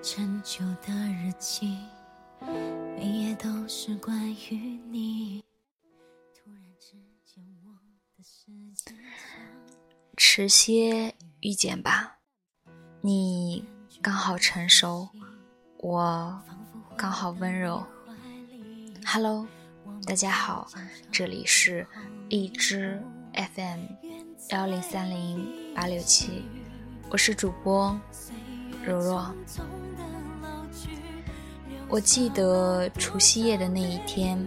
陈旧的日记，每页都是关于你。突然之间，我的世界迟些遇见吧，你刚好成熟，我刚好温柔。Hello，大家好，这里是荔枝 FM 幺零三零八六七，我是主播柔柔。我记得除夕夜的那一天，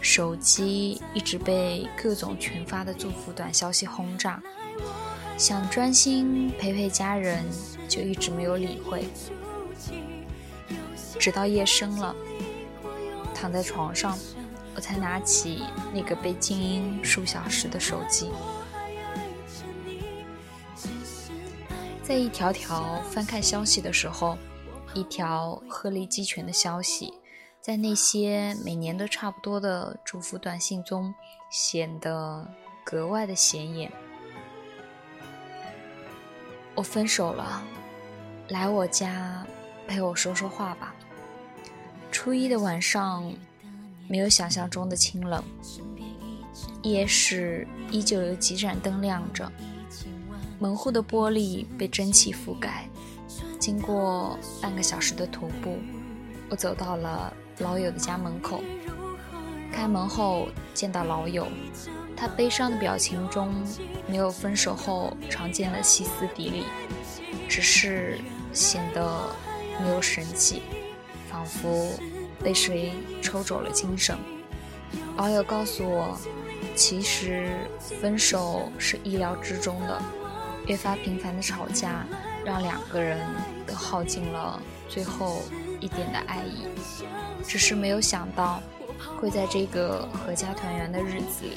手机一直被各种群发的祝福短消息轰炸，想专心陪陪家人，就一直没有理会。直到夜深了，躺在床上，我才拿起那个被静音数小时的手机，在一条条翻看消息的时候。一条鹤立鸡群的消息，在那些每年都差不多的祝福短信中显得格外的显眼。我分手了，来我家陪我说说话吧。初一的晚上，没有想象中的清冷，夜市依旧有几盏灯亮着，门户的玻璃被蒸汽覆盖。经过半个小时的徒步，我走到了老友的家门口。开门后见到老友，他悲伤的表情中没有分手后常见的歇斯底里，只是显得没有神气，仿佛被谁抽走了精神。老友告诉我，其实分手是意料之中的，越发频繁的吵架让两个人。都耗尽了最后一点的爱意，只是没有想到会在这个阖家团圆的日子里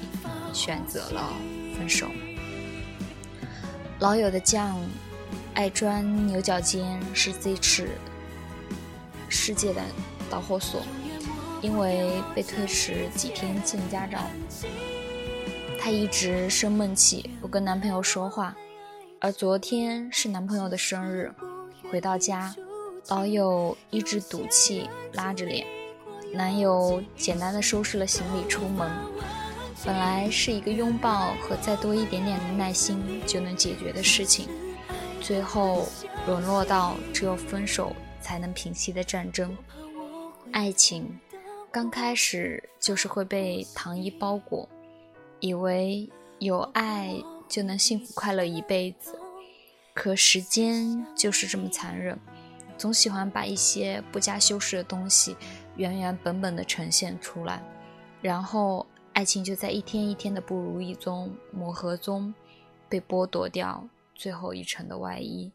选择了分手。老友的酱爱钻牛角尖是这次世界的导火索，因为被推迟几天见家长，她一直生闷气，不跟男朋友说话，而昨天是男朋友的生日。回到家，老友一直赌气，拉着脸。男友简单的收拾了行李出门。本来是一个拥抱和再多一点点的耐心就能解决的事情，最后沦落到只有分手才能平息的战争。爱情刚开始就是会被糖衣包裹，以为有爱就能幸福快乐一辈子。可时间就是这么残忍，总喜欢把一些不加修饰的东西原原本本的呈现出来，然后爱情就在一天一天的不如意中磨合中被剥夺掉最后一层的外衣。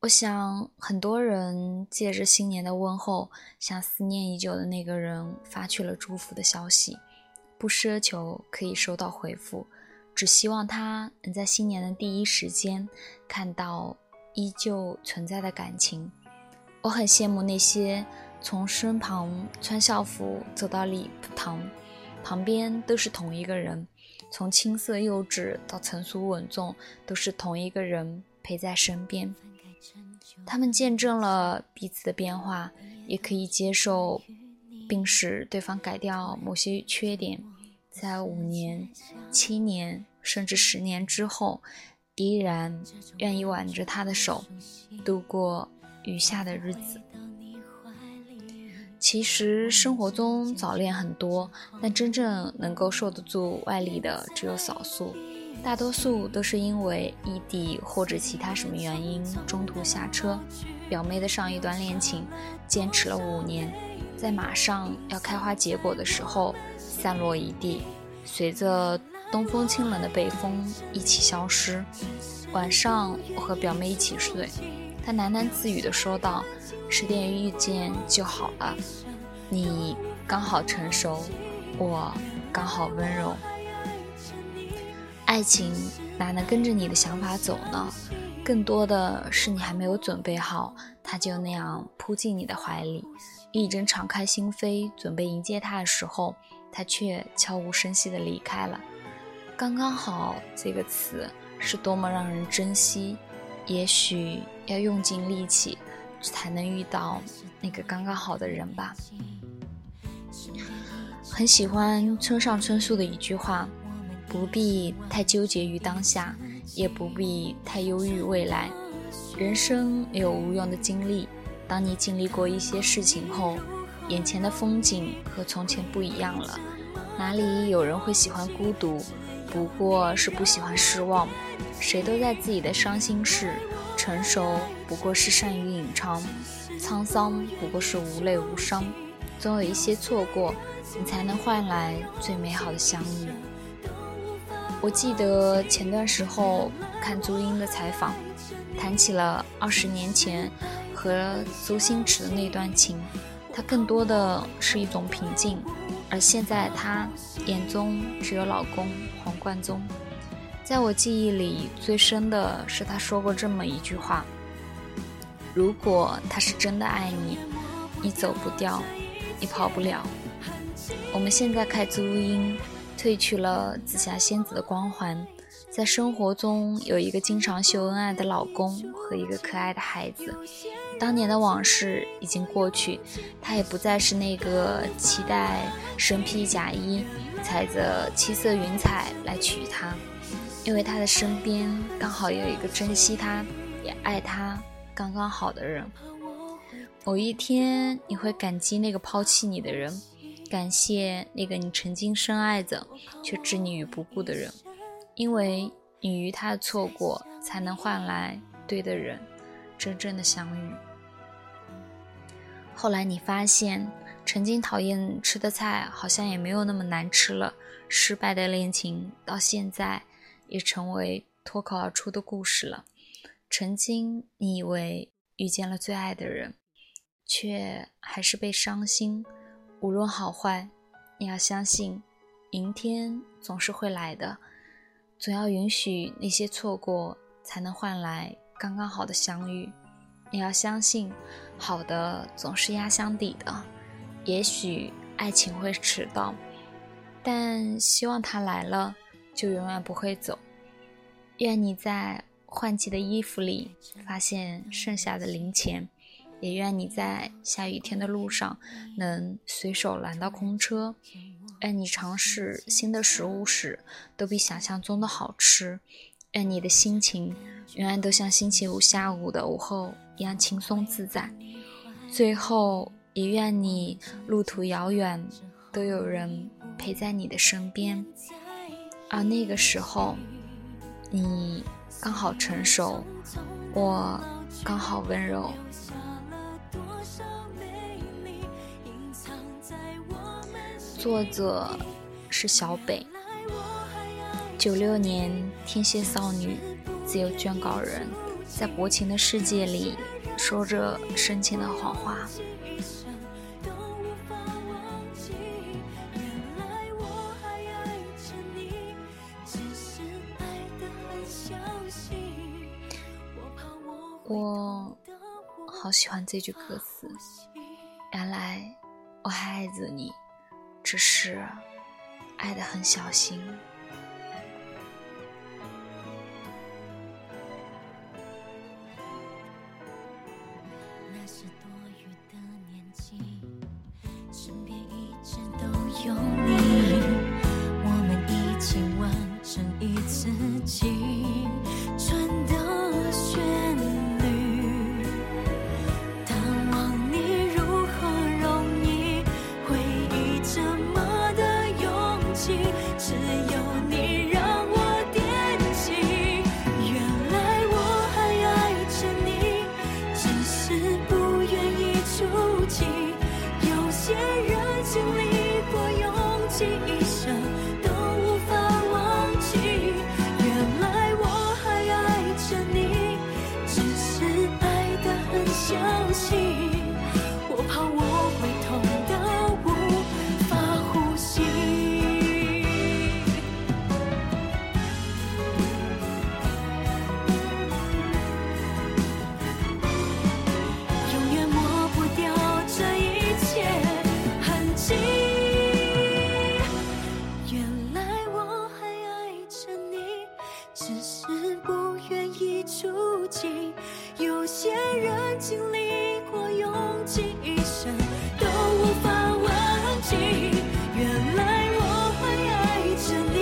我想很多人借着新年的问候，向思念已久的那个人发去了祝福的消息，不奢求可以收到回复。只希望他能在新年的第一时间看到依旧存在的感情。我很羡慕那些从身旁穿校服走到礼堂，旁边都是同一个人；从青涩幼稚到成熟稳重，都是同一个人陪在身边。他们见证了彼此的变化，也可以接受，并使对方改掉某些缺点。在五年、七年甚至十年之后，依然愿意挽着他的手度过余下的日子。其实生活中早恋很多，但真正能够受得住外力的只有少数，大多数都是因为异地或者其他什么原因中途下车。表妹的上一段恋情坚持了五年，在马上要开花结果的时候。散落一地，随着东风清冷的北风一起消失。晚上，我和表妹一起睡，她喃喃自语地说道：“十点遇见就好了。你刚好成熟，我刚好温柔。爱情哪能跟着你的想法走呢？更多的是你还没有准备好，他就那样扑进你的怀里，一直敞开心扉准备迎接他的时候。”他却悄无声息地离开了。刚刚好这个词是多么让人珍惜，也许要用尽力气，才能遇到那个刚刚好的人吧。很喜欢村上春树的一句话：不必太纠结于当下，也不必太忧郁未来。人生没有无用的经历，当你经历过一些事情后，眼前的风景和从前不一样了。哪里有人会喜欢孤独？不过是不喜欢失望。谁都在自己的伤心事，成熟不过是善于隐藏，沧桑不过是无泪无伤。总有一些错过，你才能换来最美好的相遇。我记得前段时候看朱茵的采访，谈起了二十年前和周星驰的那段情，它更多的是一种平静，而现在她眼中只有老公黄贯中。在我记忆里最深的是他说过这么一句话：“如果他是真的爱你，你走不掉，你跑不了。”我们现在看朱茵，褪去了紫霞仙子的光环，在生活中有一个经常秀恩爱的老公和一个可爱的孩子。当年的往事已经过去，他也不再是那个期待身披假衣、踩着七色云彩来娶她。因为他的身边刚好有一个珍惜他，也爱他刚刚好的人。某一天，你会感激那个抛弃你的人，感谢那个你曾经深爱着却置你于不顾的人，因为你与他的错过，才能换来对的人真正的相遇。后来你发现，曾经讨厌吃的菜好像也没有那么难吃了。失败的恋情到现在。也成为脱口而出的故事了。曾经你以为遇见了最爱的人，却还是被伤心。无论好坏，你要相信，明天总是会来的。总要允许那些错过，才能换来刚刚好的相遇。你要相信，好的总是压箱底的。也许爱情会迟到，但希望它来了。就永远不会走。愿你在换季的衣服里发现剩下的零钱，也愿你在下雨天的路上能随手拦到空车。愿你尝试新的食物时都比想象中的好吃。愿你的心情永远都像星期五下午的午后一样轻松自在。最后，也愿你路途遥远，都有人陪在你的身边。而那个时候，你刚好成熟，我刚好温柔。作者是小北，九六年天蝎少女，自由撰稿人，在薄情的世界里说着深情的谎话。我好喜欢这句歌词。原来我还爱着你，只是爱的很小心。经历过拥挤，一生些人经历过，用尽一生都无法忘记。原来我还爱着你，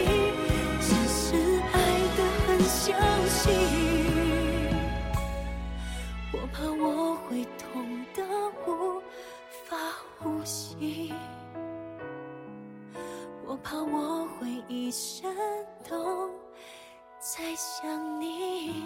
只是爱得很小心。我怕我会痛得无法呼吸，我怕我会一生都在想你。